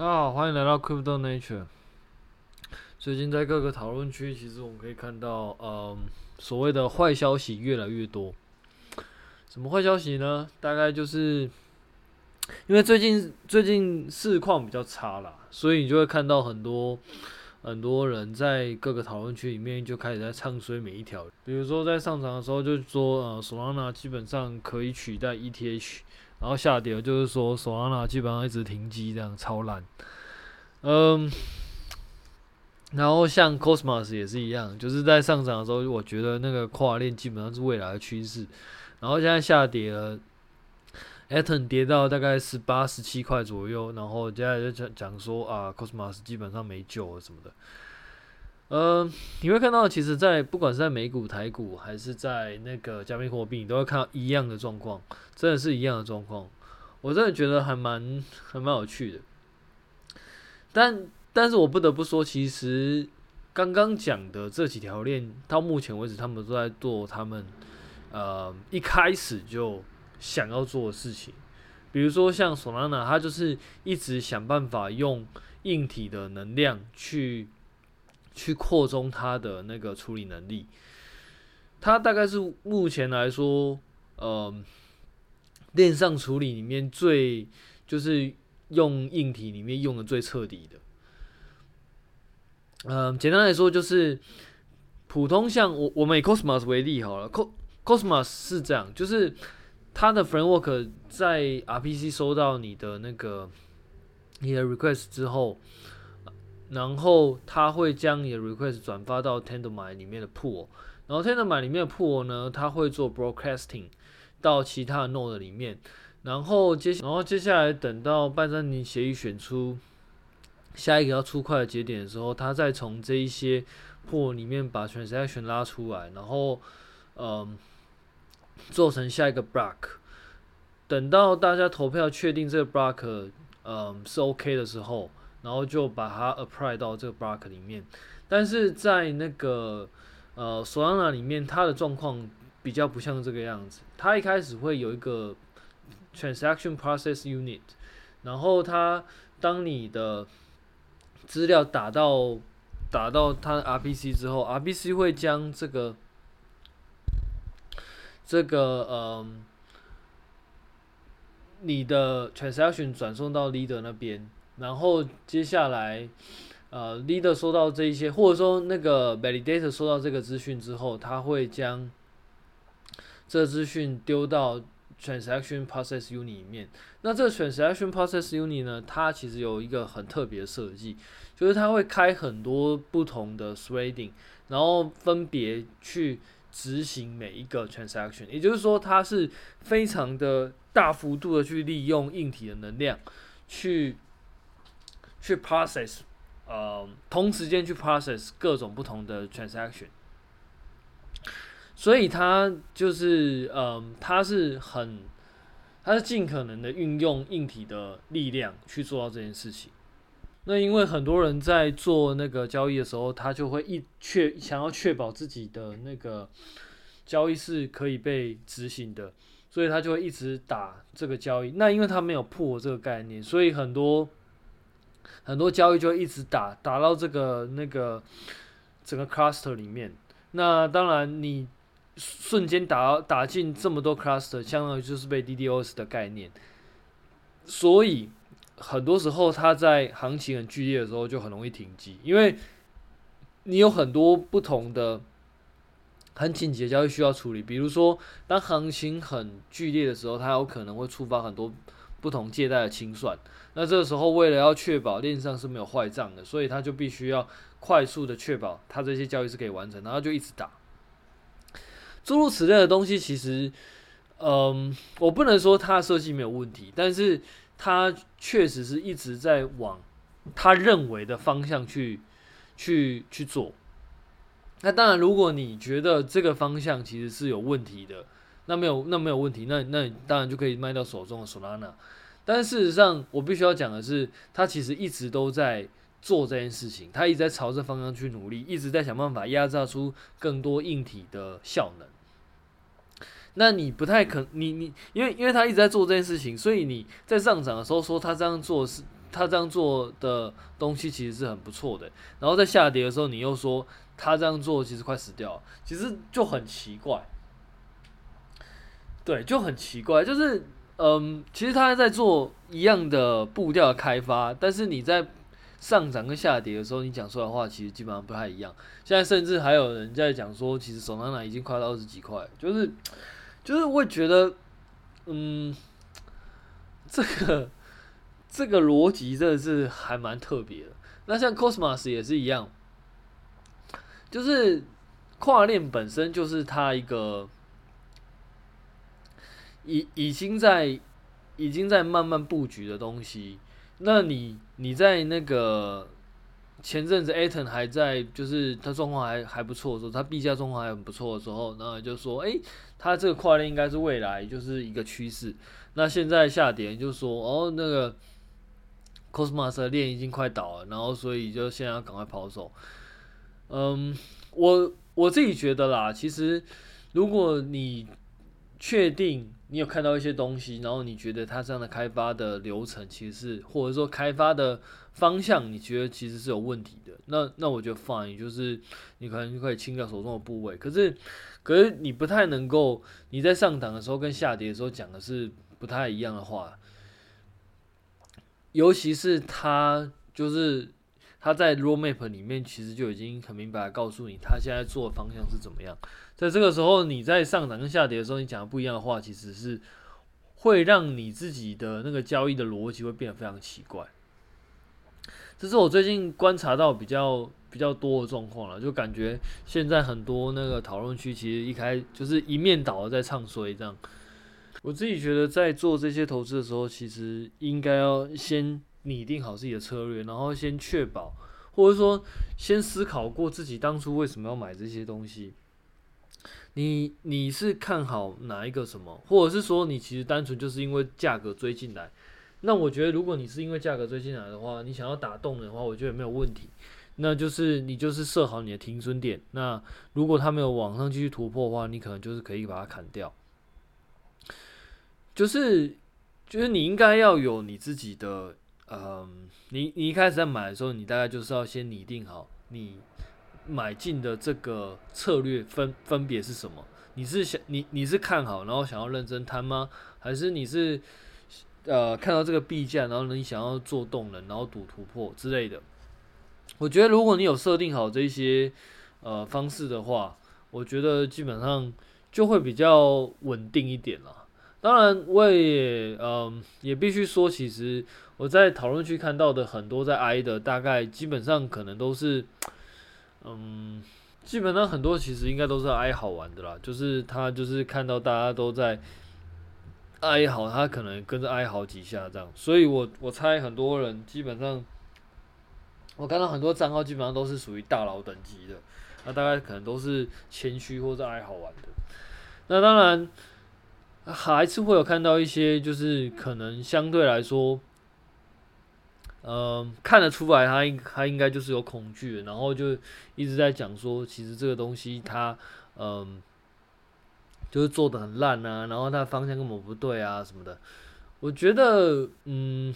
大家好，欢迎来到 Crypto Nature。最近在各个讨论区，其实我们可以看到，嗯，所谓的坏消息越来越多。什么坏消息呢？大概就是因为最近最近市况比较差啦，所以你就会看到很多很多人在各个讨论区里面就开始在唱衰每一条。比如说在上涨的时候，就说呃，Solana 基本上可以取代 ETH。然后下跌就是说，Solana 基本上一直停机，这样超烂。嗯，然后像 Cosmos 也是一样，就是在上涨的时候，我觉得那个跨链基本上是未来的趋势。然后现在下跌了，Atom 跌到大概十八、十七块左右，然后接下来就讲讲说啊，Cosmos 基本上没救了什么的。嗯，你会看到，其实，在不管是在美股、台股，还是在那个加密货币，你都会看到一样的状况，真的是一样的状况。我真的觉得还蛮还蛮有趣的。但但是我不得不说，其实刚刚讲的这几条链，到目前为止，他们都在做他们呃一开始就想要做的事情。比如说像 Solana，它就是一直想办法用硬体的能量去。去扩充它的那个处理能力，它大概是目前来说，呃，链上处理里面最就是用硬体里面用的最彻底的。嗯、简单来说就是，普通像我我们以 Cosmos 为例好了，Cosmos 是这样，就是它的 framework 在 RPC 收到你的那个你的 request 之后。然后他会将你的 request 转发到 Tendermint 里面的 pool，然后 Tendermint 里面的 pool 呢，他会做 broadcasting 到其他的 node 里面，然后接然后接下来等到半暂停协议选出下一个要出块的节点的时候，他再从这一些 pool 里面把 transaction 拉出来，然后嗯做成下一个 block，等到大家投票确定这个 block 嗯是 OK 的时候。然后就把它 apply 到这个 block 里面，但是在那个呃 Solana 里面，它的状况比较不像这个样子。它一开始会有一个 transaction process unit，然后它当你的资料打到打到它的 RPC 之后，RPC 会将这个这个呃你的 transaction 转送到 leader 那边。然后接下来，呃，leader 收到这一些，或者说那个 validator 收到这个资讯之后，他会将这资讯丢到 transaction process unit 里面。那这 transaction process unit 呢，它其实有一个很特别的设计，就是它会开很多不同的 threading，然后分别去执行每一个 transaction。也就是说，它是非常的大幅度的去利用硬体的能量去。去 process，呃，同时间去 process 各种不同的 transaction，所以它就是，嗯、呃，它是很，它是尽可能的运用硬体的力量去做到这件事情。那因为很多人在做那个交易的时候，他就会一确想要确保自己的那个交易是可以被执行的，所以他就会一直打这个交易。那因为他没有破这个概念，所以很多。很多交易就一直打打到这个那个整个 cluster 里面。那当然，你瞬间打打进这么多 cluster，相当于就是被 DDoS 的概念。所以很多时候，它在行情很剧烈的时候就很容易停机，因为你有很多不同的很紧急的交易需要处理。比如说，当行情很剧烈的时候，它有可能会触发很多。不同借贷的清算，那这个时候为了要确保链上是没有坏账的，所以他就必须要快速的确保他这些交易是可以完成，然后就一直打。诸如此类的东西，其实，嗯，我不能说它的设计没有问题，但是它确实是一直在往他认为的方向去去去做。那当然，如果你觉得这个方向其实是有问题的。那没有，那没有问题。那那当然就可以卖掉手中的 Solana。但事实上，我必须要讲的是，他其实一直都在做这件事情，他一直在朝着方向去努力，一直在想办法压榨出更多硬体的效能。那你不太可，你你因为因为他一直在做这件事情，所以你在上涨的时候说他这样做是他这样做的东西其实是很不错的，然后在下跌的时候，你又说他这样做其实快死掉，其实就很奇怪。对，就很奇怪，就是嗯，其实他还在做一样的步调的开发，但是你在上涨跟下跌的时候，你讲出来的话其实基本上不太一样。现在甚至还有人在讲说，其实 Solana 已经快到二十几块，就是就是会觉得，嗯，这个这个逻辑真的是还蛮特别的。那像 Cosmos 也是一样，就是跨链本身就是它一个已已经在已经在慢慢布局的东西。那你你在那个前阵子 Atom 还在，就是它状况还还不错的时候，它币价状况还很不错的时候，然后就说，哎，它这个跨链应该是未来就是一个趋势。那现在下跌就说，哦，那个 Cosmos 的链已经快倒了，然后所以就现在要赶快抛售。嗯，我我自己觉得啦，其实如果你确定。你有看到一些东西，然后你觉得它这样的开发的流程其实是，或者说开发的方向，你觉得其实是有问题的。那那我觉得 fine，就是你可能就可以清掉手中的部位。可是，可是你不太能够，你在上档的时候跟下跌的时候讲的是不太一样的话，尤其是他就是他在 roadmap 里面其实就已经很明白告诉你，他现在做的方向是怎么样。在这个时候，你在上涨跟下跌的时候，你讲的不一样的话，其实是会让你自己的那个交易的逻辑会变得非常奇怪。这是我最近观察到比较比较多的状况了，就感觉现在很多那个讨论区其实一开就是一面倒的在唱衰这样。我自己觉得在做这些投资的时候，其实应该要先拟定好自己的策略，然后先确保，或者说先思考过自己当初为什么要买这些东西。你你是看好哪一个什么，或者是说你其实单纯就是因为价格追进来？那我觉得如果你是因为价格追进来的话，你想要打动的话，我觉得没有问题。那就是你就是设好你的停损点。那如果它没有往上继续突破的话，你可能就是可以把它砍掉。就是就是你应该要有你自己的，嗯，你你一开始在买的时候，你大概就是要先拟定好你。买进的这个策略分分别是什么？你是想你你是看好，然后想要认真摊吗？还是你是呃看到这个币价，然后你想要做动能，然后赌突破之类的？我觉得如果你有设定好这些呃方式的话，我觉得基本上就会比较稳定一点了。当然，我也嗯、也必须说，其实我在讨论区看到的很多在挨的，大概基本上可能都是。嗯，基本上很多其实应该都是哀好玩的啦，就是他就是看到大家都在哀嚎，他可能跟着哀嚎几下这样，所以我我猜很多人基本上，我看到很多账号基本上都是属于大佬等级的，那大概可能都是谦虚或者哀好玩的，那当然还是会有看到一些就是可能相对来说。嗯，看得出来他应他应该就是有恐惧，然后就一直在讲说，其实这个东西他嗯，就是做得很烂啊，然后他方向根本不对啊什么的。我觉得，嗯，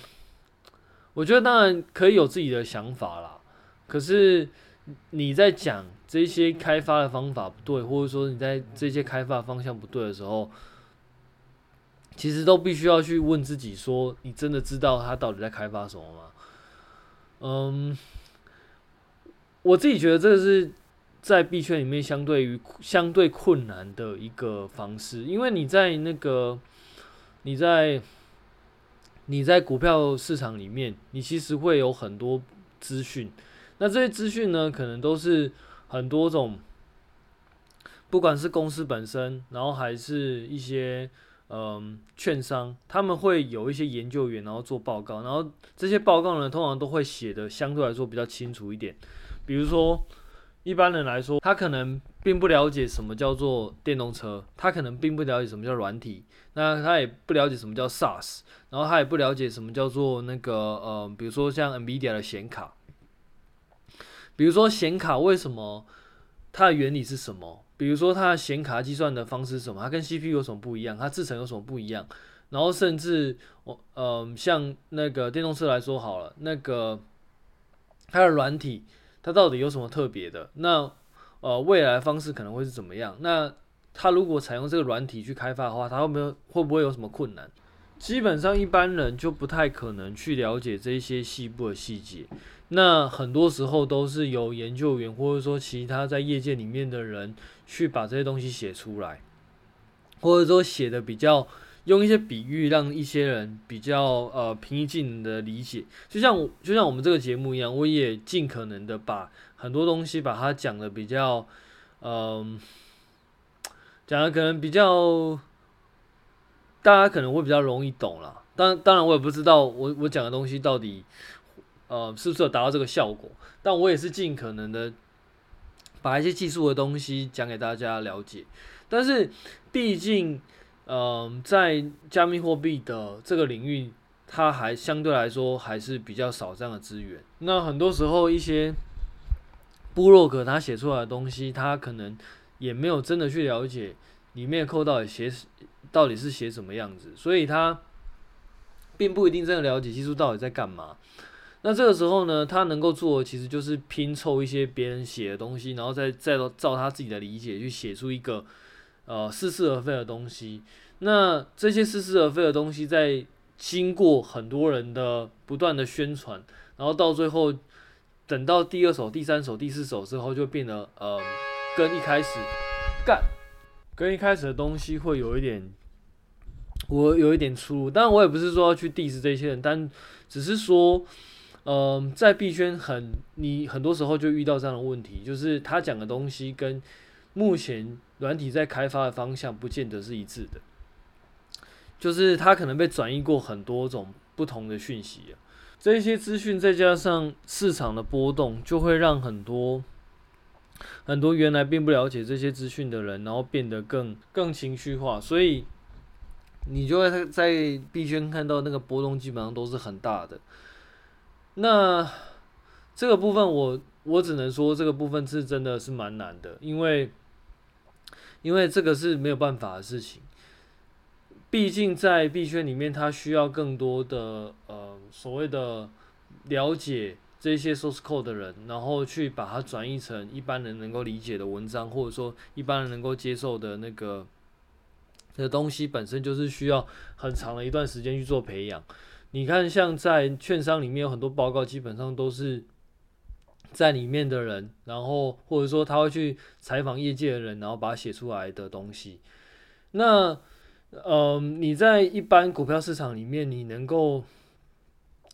我觉得当然可以有自己的想法啦，可是你在讲这些开发的方法不对，或者说你在这些开发方向不对的时候。其实都必须要去问自己：说你真的知道他到底在开发什么吗？嗯，我自己觉得这个是在币圈里面相对于相对困难的一个方式，因为你在那个你在你在股票市场里面，你其实会有很多资讯，那这些资讯呢，可能都是很多种，不管是公司本身，然后还是一些。嗯，券商他们会有一些研究员，然后做报告，然后这些报告呢，通常都会写的相对来说比较清楚一点。比如说，一般人来说，他可能并不了解什么叫做电动车，他可能并不了解什么叫软体，那他也不了解什么叫 SaaS，然后他也不了解什么叫做那个呃，比如说像 NVIDIA 的显卡，比如说显卡为什么它的原理是什么？比如说，它的显卡计算的方式是什么？它跟 CPU 有什么不一样？它制程有什么不一样？然后甚至我呃像那个电动车来说好了，那个它的软体它到底有什么特别的？那呃未来方式可能会是怎么样？那它如果采用这个软体去开发的话，它会不会会不会有什么困难？基本上一般人就不太可能去了解这些细部的细节。那很多时候都是由研究员或者说其他在业界里面的人去把这些东西写出来，或者说写的比较。用一些比喻，让一些人比较呃平易近人的理解，就像就像我们这个节目一样，我也尽可能的把很多东西把它讲的比较，嗯、讲的可能比较大家可能会比较容易懂了。当当然，我也不知道我我讲的东西到底呃是不是有达到这个效果，但我也是尽可能的把一些技术的东西讲给大家了解。但是毕竟。嗯，在加密货币的这个领域，它还相对来说还是比较少这样的资源。那很多时候，一些部落格他写出来的东西，他可能也没有真的去了解里面扣到底写到底是写什么样子，所以他并不一定真的了解技术到底在干嘛。那这个时候呢，他能够做的其实就是拼凑一些别人写的东西，然后再再照他自己的理解去写出一个。呃，似是而非的东西，那这些似是而非的东西，在经过很多人的不断的宣传，然后到最后，等到第二首、第三首、第四首之后，就变得呃，跟一开始干，跟一开始的东西会有一点，我有一点出入。当然，我也不是说要去 diss 这些人，但只是说，嗯、在币圈很，你很多时候就遇到这样的问题，就是他讲的东西跟目前。软体在开发的方向不见得是一致的，就是他可能被转移过很多种不同的讯息啊，这些资讯再加上市场的波动，就会让很多很多原来并不了解这些资讯的人，然后变得更更情绪化，所以你就会在币圈看到那个波动基本上都是很大的。那这个部分我我只能说这个部分是真的是蛮难的，因为。因为这个是没有办法的事情，毕竟在币圈里面，它需要更多的呃所谓的了解这些 source code 的人，然后去把它转译成一般人能够理解的文章，或者说一般人能够接受的那个的东西，本身就是需要很长的一段时间去做培养。你看，像在券商里面有很多报告，基本上都是。在里面的人，然后或者说他会去采访业界的人，然后把它写出来的东西。那，呃，你在一般股票市场里面，你能够，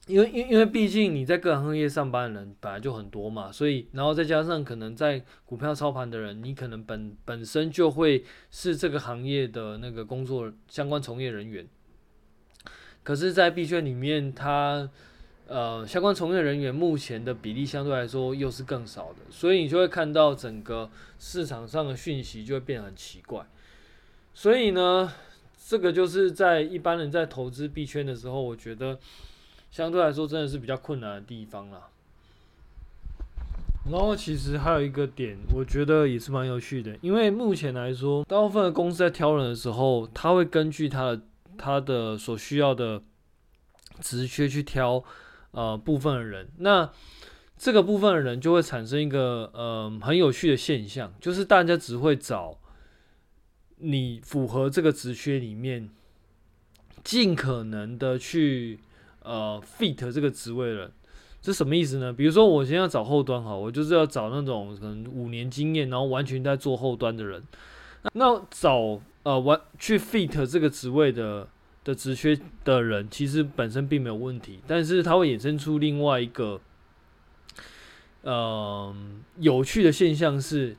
因为因因为毕竟你在各行各业上班的人本来就很多嘛，所以然后再加上可能在股票操盘的人，你可能本本身就会是这个行业的那个工作相关从业人员。可是，在币圈里面，他呃，相关从业人员目前的比例相对来说又是更少的，所以你就会看到整个市场上的讯息就会变得很奇怪。所以呢，这个就是在一般人在投资币圈的时候，我觉得相对来说真的是比较困难的地方啦。然后其实还有一个点，我觉得也是蛮有趣的，因为目前来说，大部分的公司在挑人的时候，他会根据他的他的所需要的职缺去挑。呃，部分的人，那这个部分的人就会产生一个呃很有趣的现象，就是大家只会找你符合这个职缺里面，尽可能的去呃 fit 这个职位的人。这什么意思呢？比如说我现在要找后端哈，我就是要找那种可能五年经验，然后完全在做后端的人。那找呃完去 fit 这个职位的。的职缺的人其实本身并没有问题，但是它会衍生出另外一个，呃，有趣的现象是，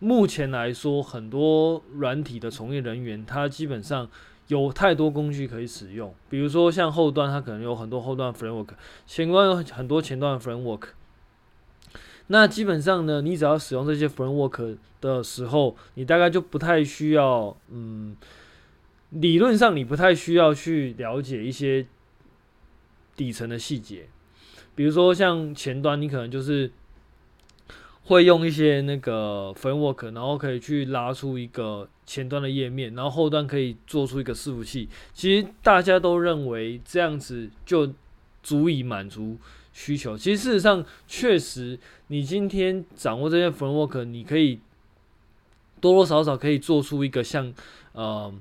目前来说，很多软体的从业人员，他基本上有太多工具可以使用，比如说像后端，它可能有很多后端 framework，前端有很多前端 framework。那基本上呢，你只要使用这些 framework 的时候，你大概就不太需要，嗯。理论上，你不太需要去了解一些底层的细节，比如说像前端，你可能就是会用一些那个 framework，然后可以去拉出一个前端的页面，然后后端可以做出一个伺服器。其实大家都认为这样子就足以满足需求。其实事实上，确实你今天掌握这些 framework，你可以多多少少可以做出一个像呃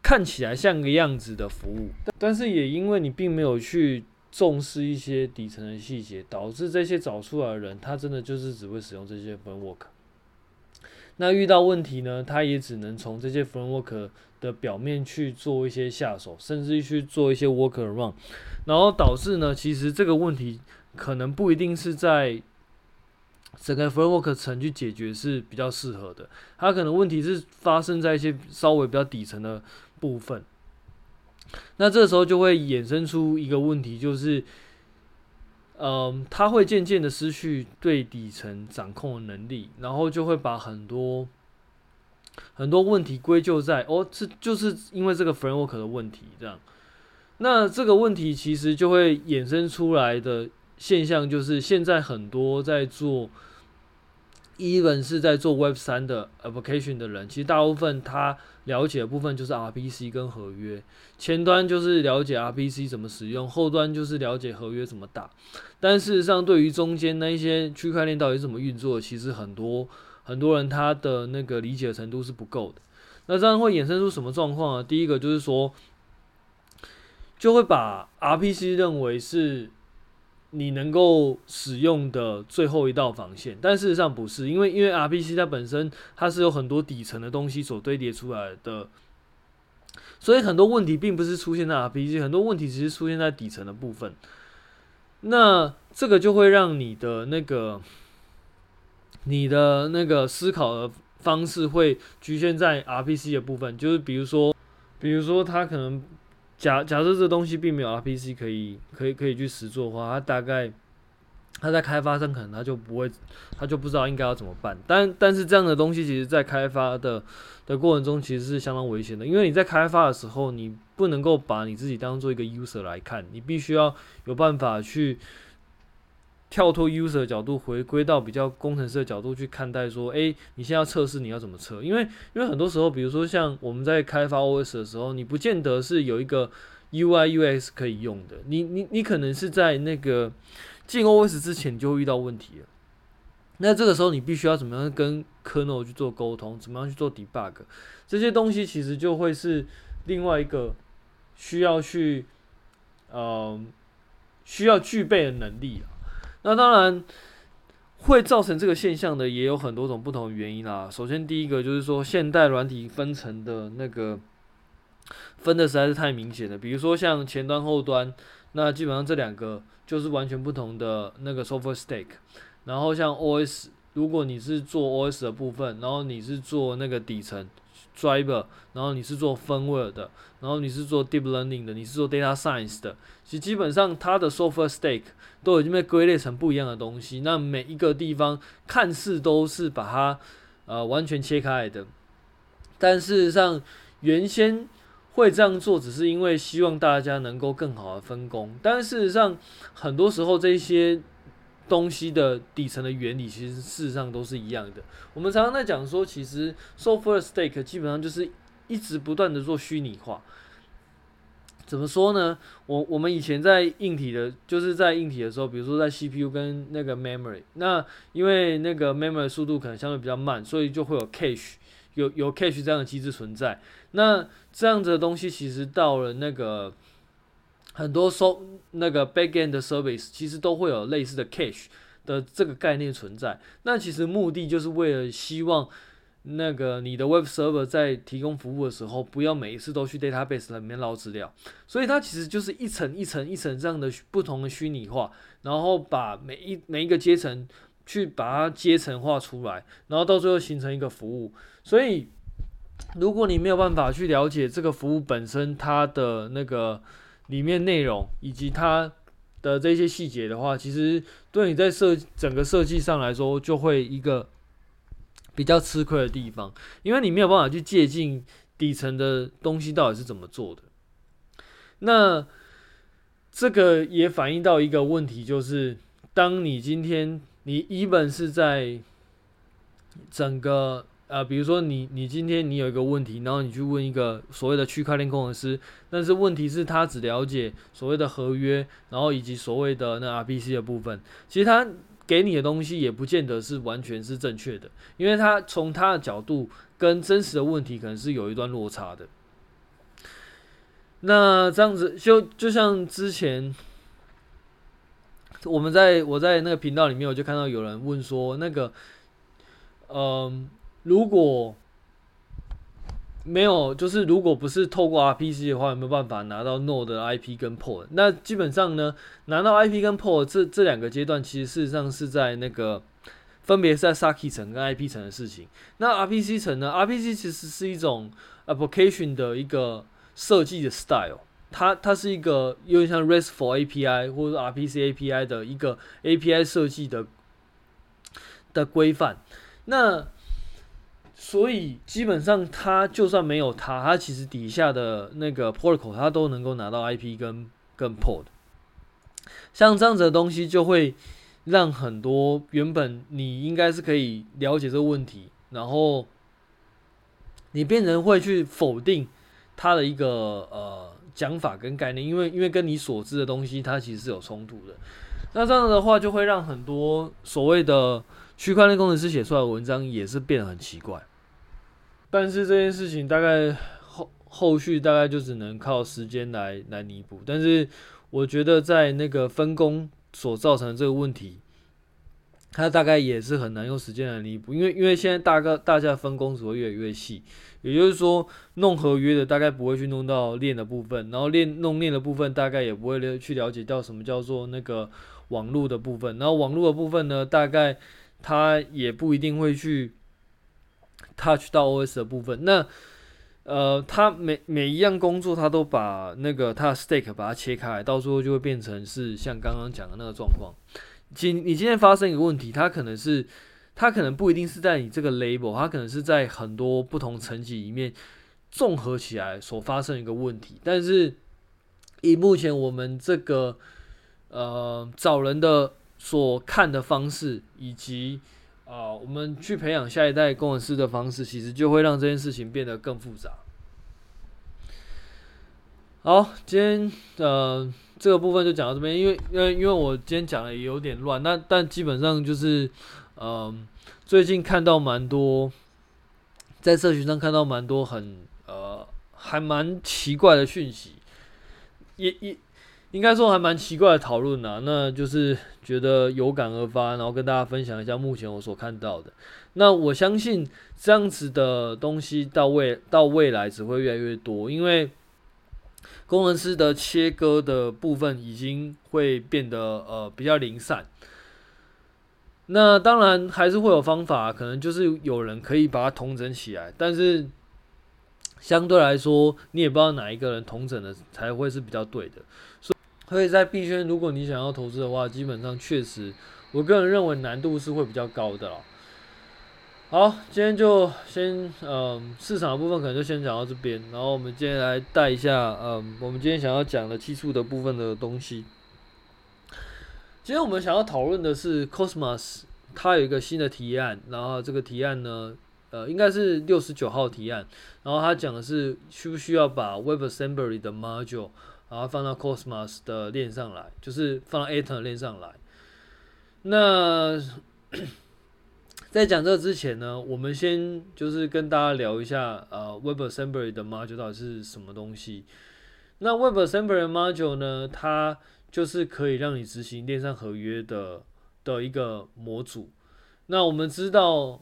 看起来像个样子的服务，但是也因为你并没有去。重视一些底层的细节，导致这些找出来的人，他真的就是只会使用这些 framework。那遇到问题呢，他也只能从这些 framework 的表面去做一些下手，甚至去做一些 workaround，然后导致呢，其实这个问题可能不一定是在整个 framework 层去解决是比较适合的，它可能问题是发生在一些稍微比较底层的部分。那这时候就会衍生出一个问题，就是，嗯，他会渐渐的失去对底层掌控的能力，然后就会把很多很多问题归咎在哦，这就是因为这个 framework 的问题，这样。那这个问题其实就会衍生出来的现象，就是现在很多在做，even 是在做 Web 三的 application 的人，其实大部分他。了解的部分就是 RPC 跟合约，前端就是了解 RPC 怎么使用，后端就是了解合约怎么打。但事实上，对于中间那一些区块链到底怎么运作，其实很多很多人他的那个理解程度是不够的。那这样会衍生出什么状况呢？第一个就是说，就会把 RPC 认为是。你能够使用的最后一道防线，但事实上不是，因为因为 RPC 它本身它是有很多底层的东西所堆叠出来的，所以很多问题并不是出现在 RPC，很多问题其实出现在底层的部分。那这个就会让你的那个你的那个思考的方式会局限在 RPC 的部分，就是比如说，比如说它可能。假假设这东西并没有 RPC 可以可以可以去实做的话，它大概它在开发上可能它就不会，它就不知道应该要怎么办。但但是这样的东西，其实在开发的的过程中，其实是相当危险的，因为你在开发的时候，你不能够把你自己当做一个 user 来看，你必须要有办法去。跳脱 user 的角度，回归到比较工程师的角度去看待，说，诶、你现在测试，你要怎么测？因为，因为很多时候，比如说像我们在开发 OS 的时候，你不见得是有一个 UI UX 可以用的，你你你可能是在那个进 OS 之前就会遇到问题了。那这个时候，你必须要怎么样跟 kernel 去做沟通，怎么样去做 debug，这些东西其实就会是另外一个需要去，呃，需要具备的能力啊。那当然会造成这个现象的也有很多种不同的原因啦。首先，第一个就是说，现代软体分层的那个分的实在是太明显了。比如说像前端、后端，那基本上这两个就是完全不同的那个 software stack。然后像 OS，如果你是做 OS 的部分，然后你是做那个底层 driver，然后你是做 firmware 的，然后你是做 deep learning 的，你是做 data science 的，其实基本上它的 software stack。都已经被归类成不一样的东西，那每一个地方看似都是把它呃完全切开来的，但事实上原先会这样做，只是因为希望大家能够更好的分工。但事实上，很多时候这些东西的底层的原理，其实事实上都是一样的。我们常常在讲说，其实 software stack 基本上就是一直不断的做虚拟化。怎么说呢？我我们以前在硬体的，就是在硬体的时候，比如说在 CPU 跟那个 memory，那因为那个 memory 速度可能相对比较慢，所以就会有 cache，有有 cache 这样的机制存在。那这样子的东西其实到了那个很多收那个 backend 的 service，其实都会有类似的 cache 的这个概念存在。那其实目的就是为了希望。那个你的 Web Server 在提供服务的时候，不要每一次都去 Database 里面捞资料，所以它其实就是一层一层一层这样的不同的虚拟化，然后把每一每一个阶层去把它阶层化出来，然后到最后形成一个服务。所以，如果你没有办法去了解这个服务本身它的那个里面内容以及它的这些细节的话，其实对你在设整个设计上来说就会一个。比较吃亏的地方，因为你没有办法去借鉴底层的东西到底是怎么做的。那这个也反映到一个问题，就是当你今天你一本是在整个呃，比如说你你今天你有一个问题，然后你去问一个所谓的区块链工程师，但是问题是他只了解所谓的合约，然后以及所谓的那 RPC 的部分，其实他给你的东西也不见得是完全是正确的，因为他从他的角度跟真实的问题可能是有一段落差的。那这样子就就像之前。我们在我在那个频道里面，我就看到有人问说，那个，嗯、如果没有，就是如果不是透过 RPC 的话，有没有办法拿到 Node 的 IP 跟 Port？那基本上呢，拿到 IP 跟 Port 这这两个阶段，其实事实上是在那个分别是在 Saki 层跟 IP 层的事情。那 RPC 层呢？RPC 其实是一种 Application 的一个设计的 Style。它它是一个有点像 RESTful API 或者 RPC API 的一个 API 设计的的规范。那所以基本上他就算没有他，他其实底下的那个 protocol 他都能够拿到 IP 跟跟 port。像这样子的东西就会让很多原本你应该是可以了解这个问题，然后你变成会去否定他的一个呃。讲法跟概念，因为因为跟你所知的东西，它其实是有冲突的。那这样的话，就会让很多所谓的区块链工程师写出来的文章也是变得很奇怪。但是这件事情大概后后续大概就只能靠时间来来弥补。但是我觉得在那个分工所造成的这个问题，它大概也是很难用时间来弥补，因为因为现在大概大家分工只会越来越细。也就是说，弄合约的大概不会去弄到链的部分，然后链弄链的部分大概也不会去了解到什么叫做那个网络的部分，然后网络的部分呢，大概他也不一定会去 touch 到 OS 的部分。那呃，他每每一样工作，他都把那个他的 stake 把它切开，到时候就会变成是像刚刚讲的那个状况。今你今天发生一个问题，它可能是。它可能不一定是在你这个 label，它可能是在很多不同层级里面综合起来所发生一个问题。但是以目前我们这个呃找人的所看的方式，以及啊、我们去培养下一代工程师的方式，其实就会让这件事情变得更复杂。好，今天呃这个部分就讲到这边，因为因为因为我今天讲的也有点乱，那但基本上就是。嗯，最近看到蛮多，在社群上看到蛮多很呃还蛮奇怪的讯息，也也应该说还蛮奇怪的讨论呐。那就是觉得有感而发，然后跟大家分享一下目前我所看到的。那我相信这样子的东西到未到未来只会越来越多，因为工程师的切割的部分已经会变得呃比较零散。那当然还是会有方法，可能就是有人可以把它统整起来，但是相对来说，你也不知道哪一个人统整的才会是比较对的。所以，在币圈，如果你想要投资的话，基本上确实，我个人认为难度是会比较高的。好，今天就先嗯，市场的部分可能就先讲到这边，然后我们今天来带一下嗯，我们今天想要讲的技术的部分的东西。今天我们想要讨论的是 Cosmos，它有一个新的提案，然后这个提案呢，呃，应该是六十九号提案，然后它讲的是需不需要把 WebAssembly 的 module，然后放到 Cosmos 的链上来，就是放到 Atom 链上来。那 在讲这之前呢，我们先就是跟大家聊一下，呃，WebAssembly 的 module 到底是什么东西。那 WebAssembly 的 module 呢，它就是可以让你执行链上合约的的一个模组。那我们知道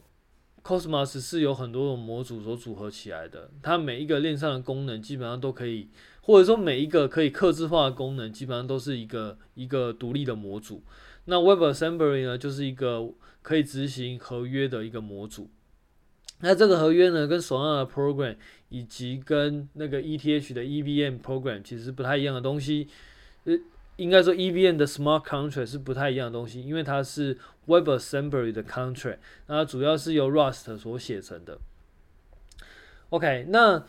，Cosmos 是有很多种模组所组合起来的。它每一个链上的功能基本上都可以，或者说每一个可以克制化的功能，基本上都是一个一个独立的模组。那 WebAssembly 呢，就是一个可以执行合约的一个模组。那这个合约呢，跟索纳的 program 以及跟那个 ETH 的 EVM program 其实不太一样的东西。呃。应该说，EVM 的 Smart Contract 是不太一样的东西，因为它是 WebAssembly 的 Contract，那主要是由 Rust 所写成的。OK，那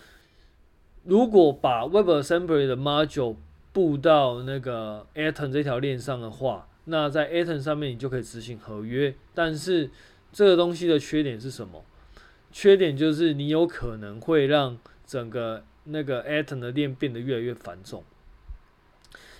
如果把 WebAssembly 的 Module 布到那个 Atom 这条链上的话，那在 Atom 上面你就可以执行合约。但是这个东西的缺点是什么？缺点就是你有可能会让整个那个 Atom 的链变得越来越繁重。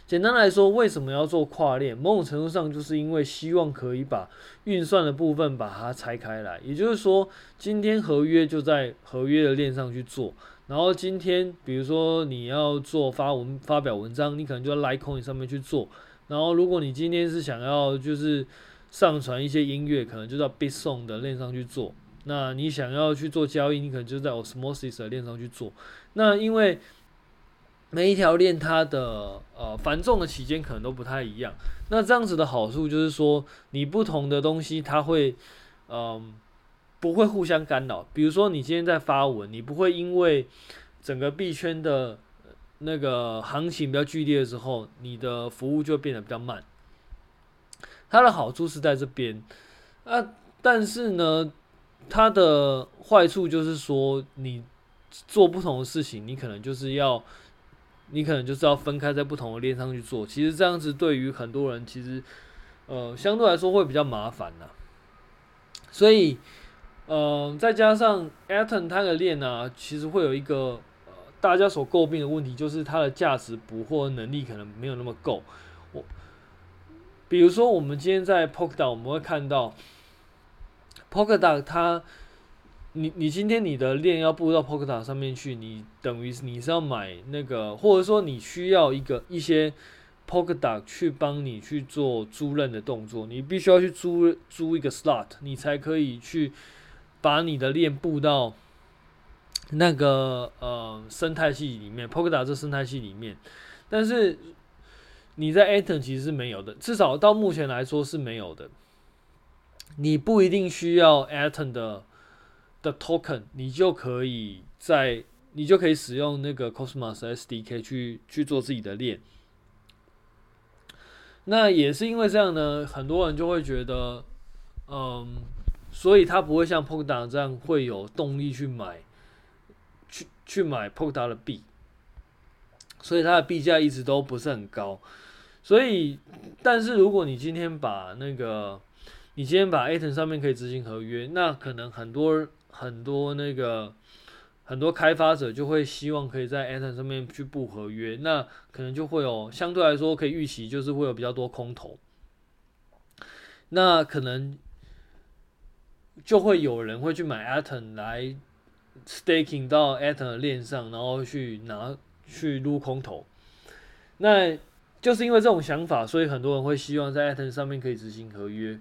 简单来说，为什么要做跨链？某种程度上，就是因为希望可以把运算的部分把它拆开来。也就是说，今天合约就在合约的链上去做。然后今天，比如说你要做发文、发表文章，你可能就在 Litecoin 上面去做。然后，如果你今天是想要就是上传一些音乐，可能就在 BitSong 的链上去做。那你想要去做交易，你可能就在 Osmosis 的链上去做。那因为每一条链它的呃繁重的期间可能都不太一样，那这样子的好处就是说，你不同的东西它会嗯、不会互相干扰。比如说你今天在发文，你不会因为整个币圈的那个行情比较剧烈的时候，你的服务就变得比较慢。它的好处是在这边啊，但是呢，它的坏处就是说，你做不同的事情，你可能就是要。你可能就是要分开在不同的链上去做，其实这样子对于很多人其实，呃，相对来说会比较麻烦呐。所以，呃，再加上 Atom 它的链呢，其实会有一个呃大家所诟病的问题，就是它的价值捕获能力可能没有那么够。我，比如说我们今天在 p o k a d o t 我们会看到 p o k a d o t 它。你你今天你的链要布到 p o k a d o t 上面去，你等于你是要买那个，或者说你需要一个一些 p o k a d o t 去帮你去做租赁的动作，你必须要去租租一个 slot，你才可以去把你的链布到那个呃生态系里面 p o k a d o 这生态系里面。但是你在 Atom 其实是没有的，至少到目前来说是没有的。你不一定需要 Atom 的。的 token，你就可以在你就可以使用那个 Cosmos SDK 去去做自己的链。那也是因为这样呢，很多人就会觉得，嗯，所以他不会像 Polkadot 这样会有动力去买，去去买 Polkadot 的币，所以它的币价一直都不是很高。所以，但是如果你今天把那个，你今天把 Atom 上面可以执行合约，那可能很多。很多那个很多开发者就会希望可以在 Atom 上面去布合约，那可能就会有相对来说可以预期，就是会有比较多空头，那可能就会有人会去买 Atom 来 staking 到 Atom 的链上，然后去拿去撸空投，那就是因为这种想法，所以很多人会希望在 Atom 上面可以执行合约。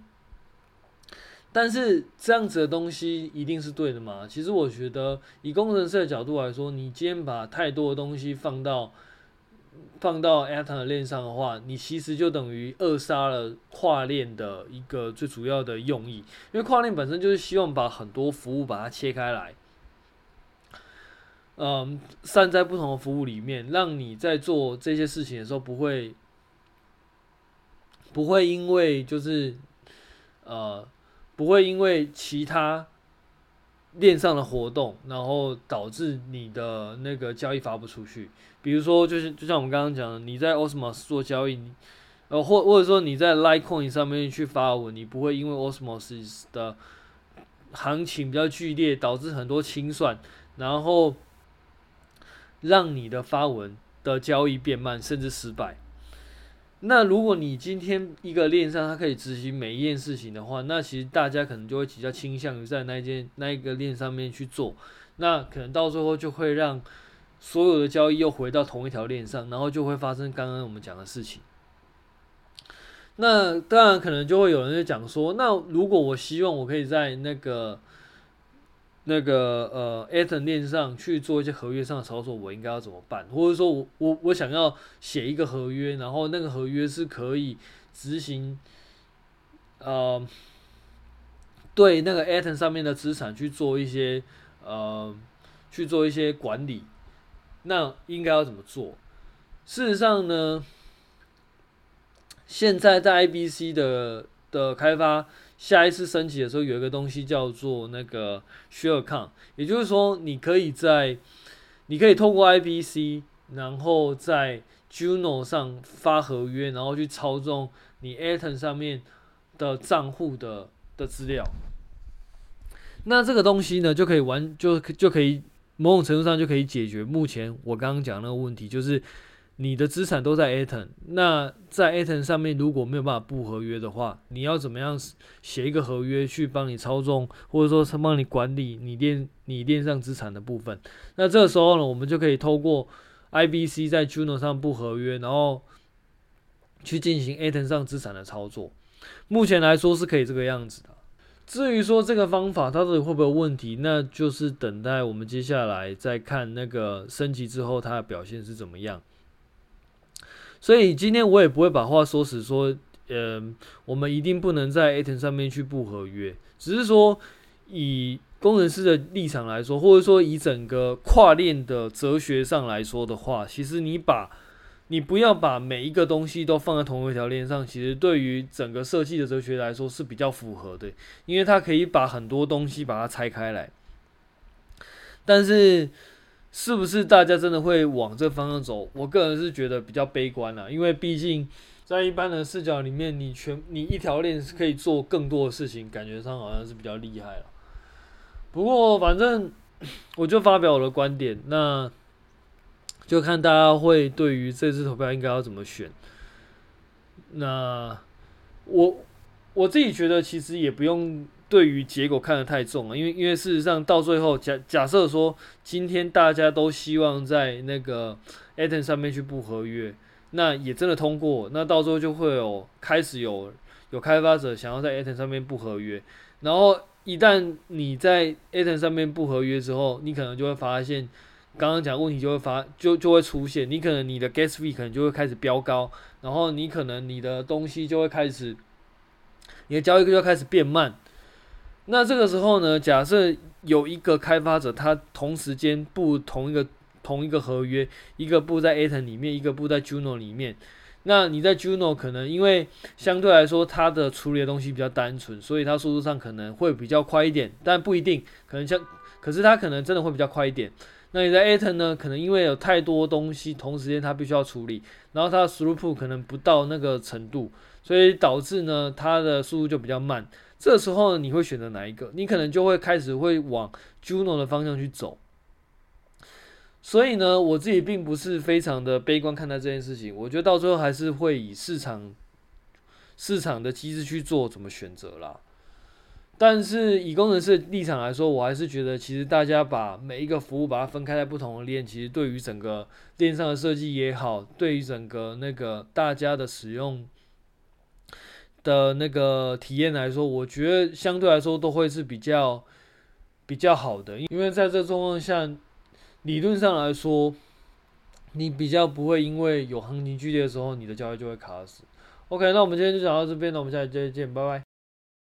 但是这样子的东西一定是对的吗？其实我觉得，以工程师的角度来说，你今天把太多的东西放到放到 Atom 的链上的话，你其实就等于扼杀了跨链的一个最主要的用意。因为跨链本身就是希望把很多服务把它切开来，嗯，散在不同的服务里面，让你在做这些事情的时候不会不会因为就是呃。不会因为其他链上的活动，然后导致你的那个交易发不出去。比如说，就是就像我们刚刚讲的，你在 Osmos 做交易，呃，或或者说你在 Litecoin 上面去发文，你不会因为 Osmos 的行情比较剧烈，导致很多清算，然后让你的发文的交易变慢，甚至失败。那如果你今天一个链上它可以执行每一件事情的话，那其实大家可能就会比较倾向于在那一件那一个链上面去做，那可能到最后就会让所有的交易又回到同一条链上，然后就会发生刚刚我们讲的事情。那当然可能就会有人就讲说，那如果我希望我可以在那个。那个呃，Atom 链上去做一些合约上的操作，我应该要怎么办？或者说我我我想要写一个合约，然后那个合约是可以执行，呃，对那个 Atom 上面的资产去做一些呃去做一些管理，那应该要怎么做？事实上呢，现在在 IBC 的的开发。下一次升级的时候，有一个东西叫做那个 Share Account，也就是说，你可以在，你可以透过 IBC，然后在 Juno 上发合约，然后去操纵你 Atom 上面的账户的的资料。那这个东西呢，就可以完就就可以某种程度上就可以解决目前我刚刚讲那个问题，就是。你的资产都在 Aton，那在 Aton 上面如果没有办法布合约的话，你要怎么样写一个合约去帮你操纵，或者说是帮你管理你链你链上资产的部分？那这个时候呢，我们就可以透过 IBC 在 Juno 上布合约，然后去进行 Aton 上资产的操作。目前来说是可以这个样子的。至于说这个方法它到底会不会有问题，那就是等待我们接下来再看那个升级之后它的表现是怎么样。所以今天我也不会把话说死，说，呃，我们一定不能在 Atom 上面去布合约，只是说以工程师的立场来说，或者说以整个跨链的哲学上来说的话，其实你把，你不要把每一个东西都放在同一条链上，其实对于整个设计的哲学来说是比较符合的，因为它可以把很多东西把它拆开来，但是。是不是大家真的会往这方向走？我个人是觉得比较悲观啦，因为毕竟在一般的视角里面，你全你一条链是可以做更多的事情，感觉上好像是比较厉害了。不过反正 我就发表我的观点，那就看大家会对于这次投票应该要怎么选。那我我自己觉得其实也不用。对于结果看得太重了，因为因为事实上到最后假假设说今天大家都希望在那个 Atom 上面去布合约，那也真的通过，那到时候就会有开始有有开发者想要在 Atom 上面布合约，然后一旦你在 Atom 上面布合约之后，你可能就会发现刚刚讲问题就会发就就会出现，你可能你的 Gas fee 可能就会开始飙高，然后你可能你的东西就会开始你的交易就会开始变慢。那这个时候呢，假设有一个开发者，他同时间布同一个同一个合约，一个布在 Aton 里面，一个布在 Juno 里面。那你在 Juno 可能因为相对来说它的处理的东西比较单纯，所以它速度上可能会比较快一点，但不一定，可能像，可是它可能真的会比较快一点。那你在 Atom 呢，可能因为有太多东西同时间它必须要处理，然后它的 throughput 可能不到那个程度，所以导致呢它的速度就比较慢。这时候呢你会选择哪一个？你可能就会开始会往 Juno 的方向去走。所以呢，我自己并不是非常的悲观看待这件事情。我觉得到最后还是会以市场市场的机制去做怎么选择啦。但是以工程师的立场来说，我还是觉得其实大家把每一个服务把它分开在不同的链，其实对于整个链上的设计也好，对于整个那个大家的使用。的那个体验来说，我觉得相对来说都会是比较比较好的，因为在这状况下，理论上来说，你比较不会因为有行情剧烈的时候，你的交易就会卡死。OK，那我们今天就讲到这边了，我们下期再见，拜拜。